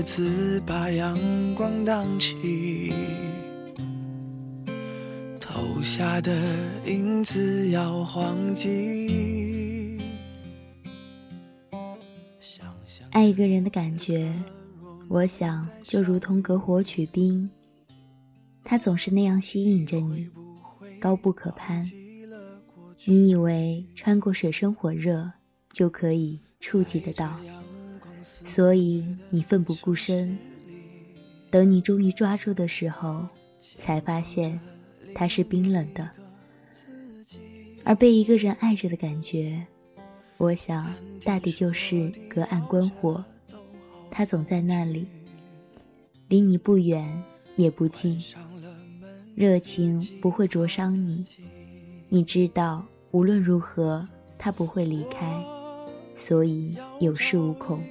叶子把阳光荡起，投下的影子摇晃起。爱一个人的感觉，我想就如同隔火取冰，它总是那样吸引着你，高不可攀。你以为穿过水深火热就可以触及得到，所以你奋不顾身。等你终于抓住的时候，才发现它是冰冷的。而被一个人爱着的感觉，我想，大抵就是隔岸观火，他总在那里，离你不远也不近，热情不会灼伤你，你知道无论如何他不会离开，所以有恃无恐。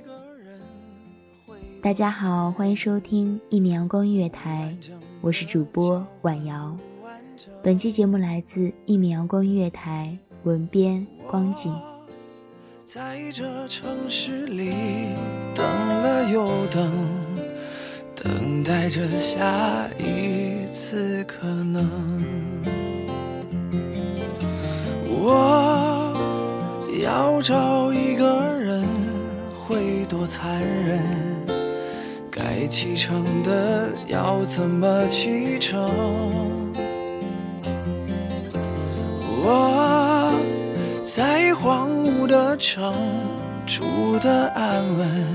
大家好，欢迎收听一米阳光音乐台，我是主播婉瑶。本期节目来自一米阳光音乐台，文编光景。在这城市里等了又等，等待着下一次可能。我要找一个人，会多残忍？该启程的要怎么启程？我在荒芜的城住的安稳，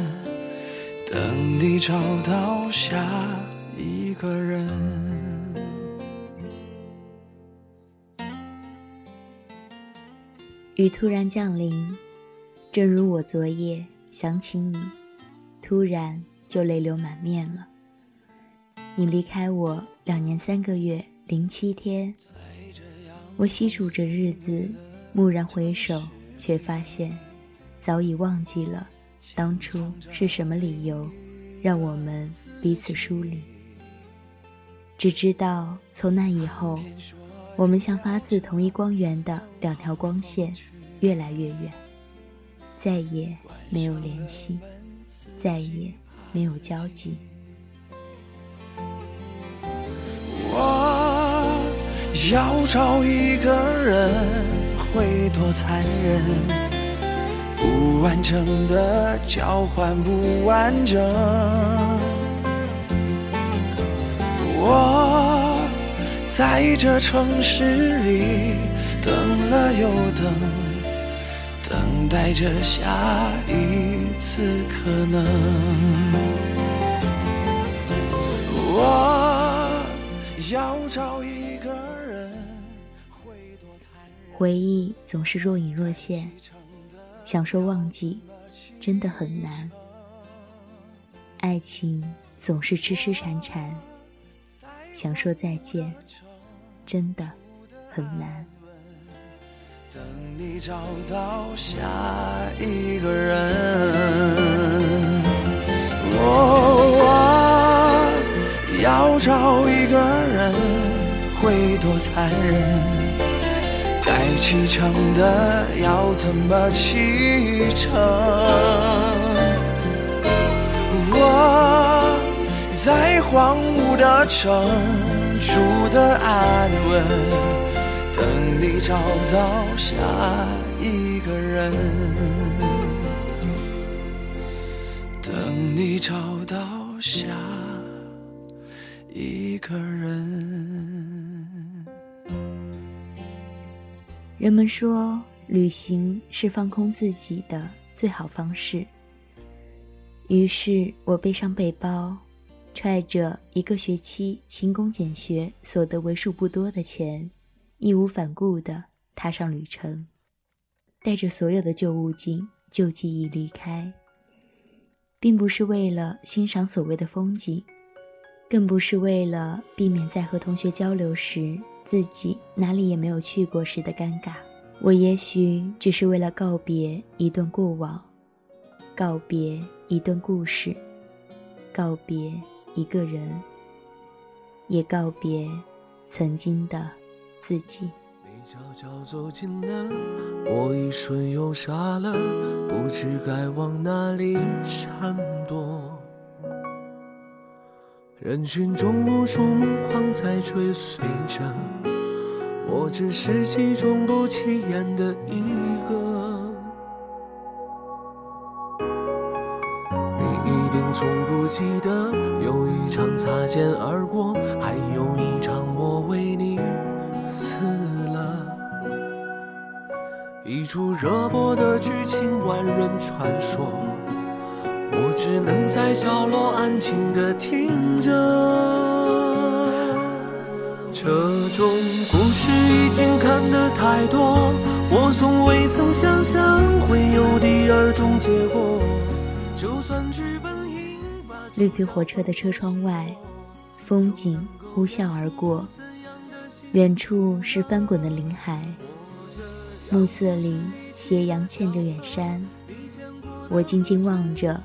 等你找到下一个人。雨突然降临，正如我昨夜想起你，突然就泪流满面了。你离开我两年三个月零七天，我细数着日子，蓦然回首，却发现早已忘记了当初是什么理由让我们彼此疏离。只知道从那以后，我们像发自同一光源的两条光线，越来越远，再也没有联系，再也没有交集。我要找一个人，会多残忍？不完整的交换不完整。我在这城市里等了又等，等待着下一此可能。我要找一个人，回忆总是若隐若现，想说忘记，真的很难。爱情总是痴痴缠缠，想说再见，真的很难。等你找到下一个人。我要找一个人会多残忍，该启程的要怎么启程？我在荒芜的城住的安稳。等你找到下一个人，等你找到下一个人。人们说，旅行是放空自己的最好方式。于是我背上背包，揣着一个学期勤工俭学所得为数不多的钱。义无反顾地踏上旅程，带着所有的旧物件、旧记忆离开，并不是为了欣赏所谓的风景，更不是为了避免在和同学交流时自己哪里也没有去过时的尴尬。我也许只是为了告别一段过往，告别一段故事，告别一个人，也告别曾经的。自己。你悄悄走近了，我一瞬又傻了，不知该往哪里闪躲。人群中无数目光在追随着，我只是其中不起眼的一个。你一定从不记得，有一场擦肩而过，还有一场我为你。一出热播的剧情，万人传说，我只能在角落安静的听着。这种故事已经看得太多，我从未曾想象会有第二种结果。就算剧本应把绿皮火车的车窗外，风景呼啸而过，远处是翻滚的林海。暮色里，斜阳嵌着远山，我静静望着，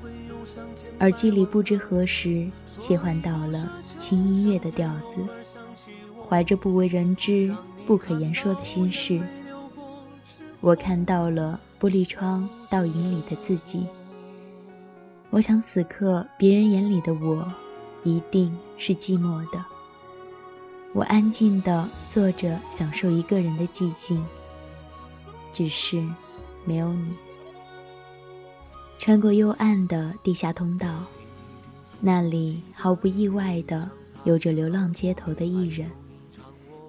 耳机里不知何时切换到了轻音乐的调子，怀着不为人知、不可言说的心事，我看到了玻璃窗倒影里的自己。我想，此刻别人眼里的我，一定是寂寞的。我安静地坐着，享受一个人的寂静。只是，没有你。穿过幽暗的地下通道，那里毫不意外的有着流浪街头的艺人。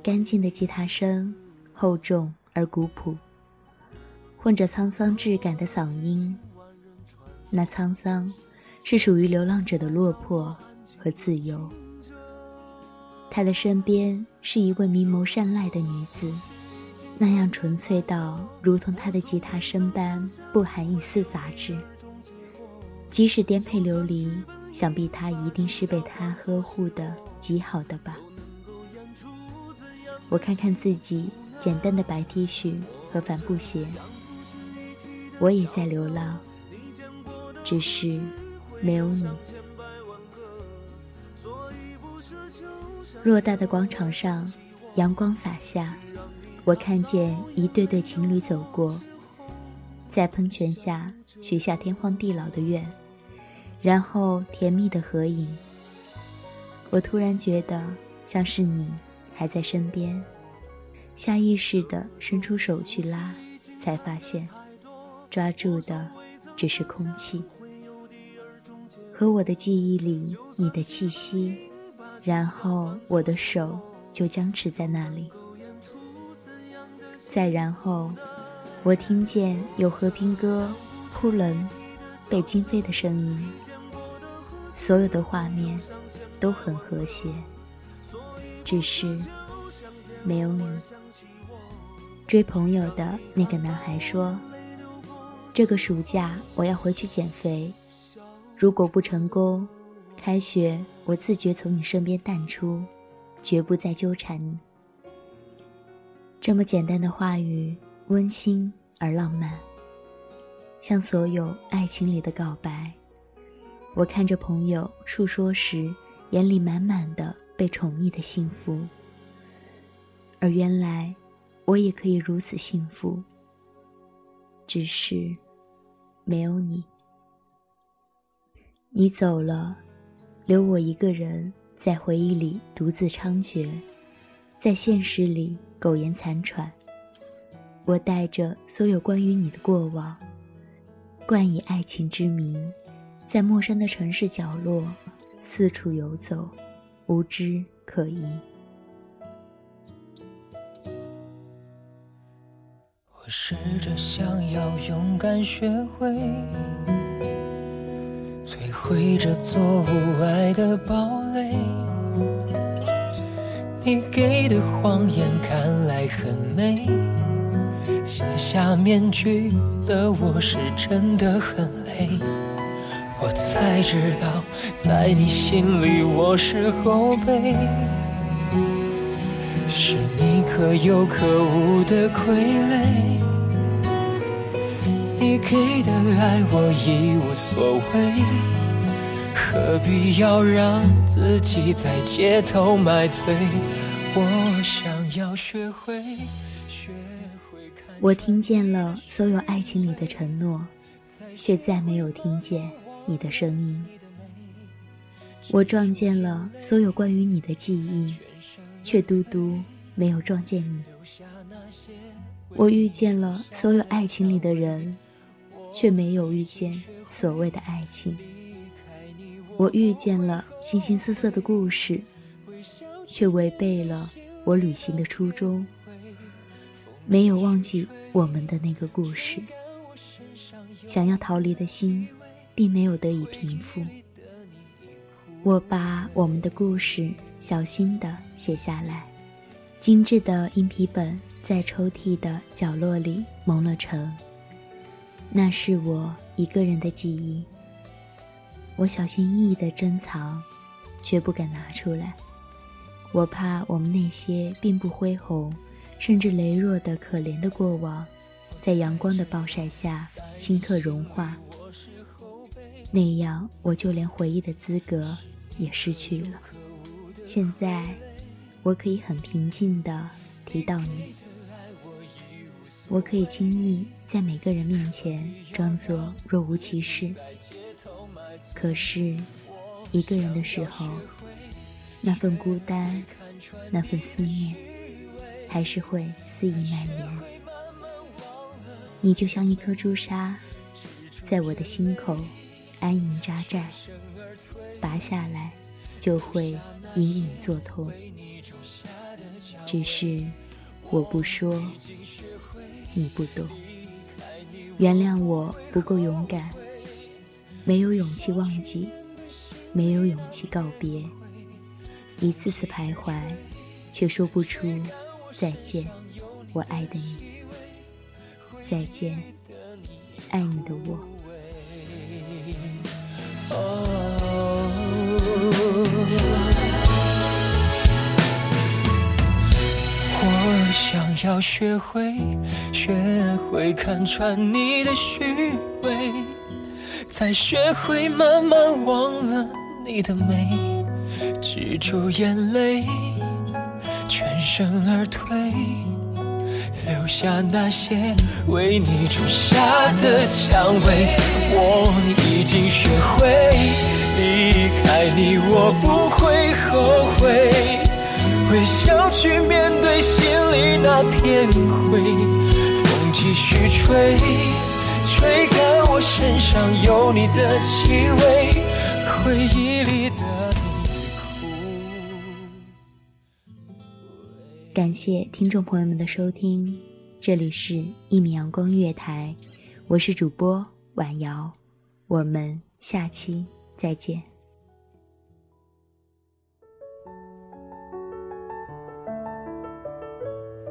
干净的吉他声，厚重而古朴，混着沧桑质感的嗓音。那沧桑，是属于流浪者的落魄和自由。他的身边是一位明眸善睐的女子。那样纯粹到如同他的吉他声般不含一丝杂质。即使颠沛流离，想必他一定是被他呵护的极好的吧。我看看自己简单的白 T 恤和帆布鞋，我也在流浪，只是没有你。偌大的广场上，阳光洒下。我看见一对对情侣走过，在喷泉下许下天荒地老的愿，然后甜蜜的合影。我突然觉得像是你还在身边，下意识的伸出手去拉，才发现抓住的只是空气和我的记忆里你的气息，然后我的手就僵持在那里。再然后，我听见有和平鸽、呼伦、北京飞的声音。所有的画面都很和谐，只是没有你。追朋友的那个男孩说：“这个暑假我要回去减肥，如果不成功，开学我自觉从你身边淡出，绝不再纠缠你。”这么简单的话语，温馨而浪漫，像所有爱情里的告白。我看着朋友述说时，眼里满满的被宠溺的幸福。而原来，我也可以如此幸福，只是没有你。你走了，留我一个人在回忆里独自猖獗，在现实里苟延残喘。我带着所有关于你的过往，冠以爱情之名。在陌生的城市角落，四处游走，无知可疑。我试着想要勇敢学会，摧毁这座无爱的堡垒。你给的谎言看来很美，卸下面具的我是真的很累。我才知道，在你心里我是后背，是你可有可无的傀儡。给的爱我已无所谓，何必要让自己在街头买醉？我想要学会，学会看。我听见了所有爱情里的承诺，却再没有听见。你的声音，我撞见了所有关于你的记忆，却独独没有撞见你。我遇见了所有爱情里的人，却没有遇见所谓的爱情。我遇见了形形色色的故事，却违背了我旅行的初衷。没有忘记我们的那个故事，想要逃离的心。并没有得以平复。我把我们的故事小心地写下来，精致的硬皮本在抽屉的角落里蒙了尘。那是我一个人的记忆，我小心翼翼地珍藏，却不敢拿出来。我怕我们那些并不恢宏，甚至羸弱的可怜的过往，在阳光的暴晒下顷刻融化。那样，我就连回忆的资格也失去了。现在，我可以很平静地提到你，我可以轻易在每个人面前装作若无其事。可是，一个人的时候，那份孤单，那份思念，还是会肆意蔓延。你就像一颗朱砂，在我的心口。安营扎寨，拔下来就会隐隐作痛。只是我不说，你不懂。原谅我不够勇敢，没有勇气忘记，没有勇气告别。一次次徘徊，却说不出再见。我爱的你，再见，爱你的我。想要学会，学会看穿你的虚伪，再学会慢慢忘了你的美，止住眼泪，全身而退，留下那些为你种下的蔷薇。我已经学会。离开你，我不会后悔，微笑去面对心里那片灰。风继续吹，吹干我身上有你的气味，回忆里的你感谢听众朋友们的收听，这里是一米阳光月台，我是主播婉瑶，我们下期。再见。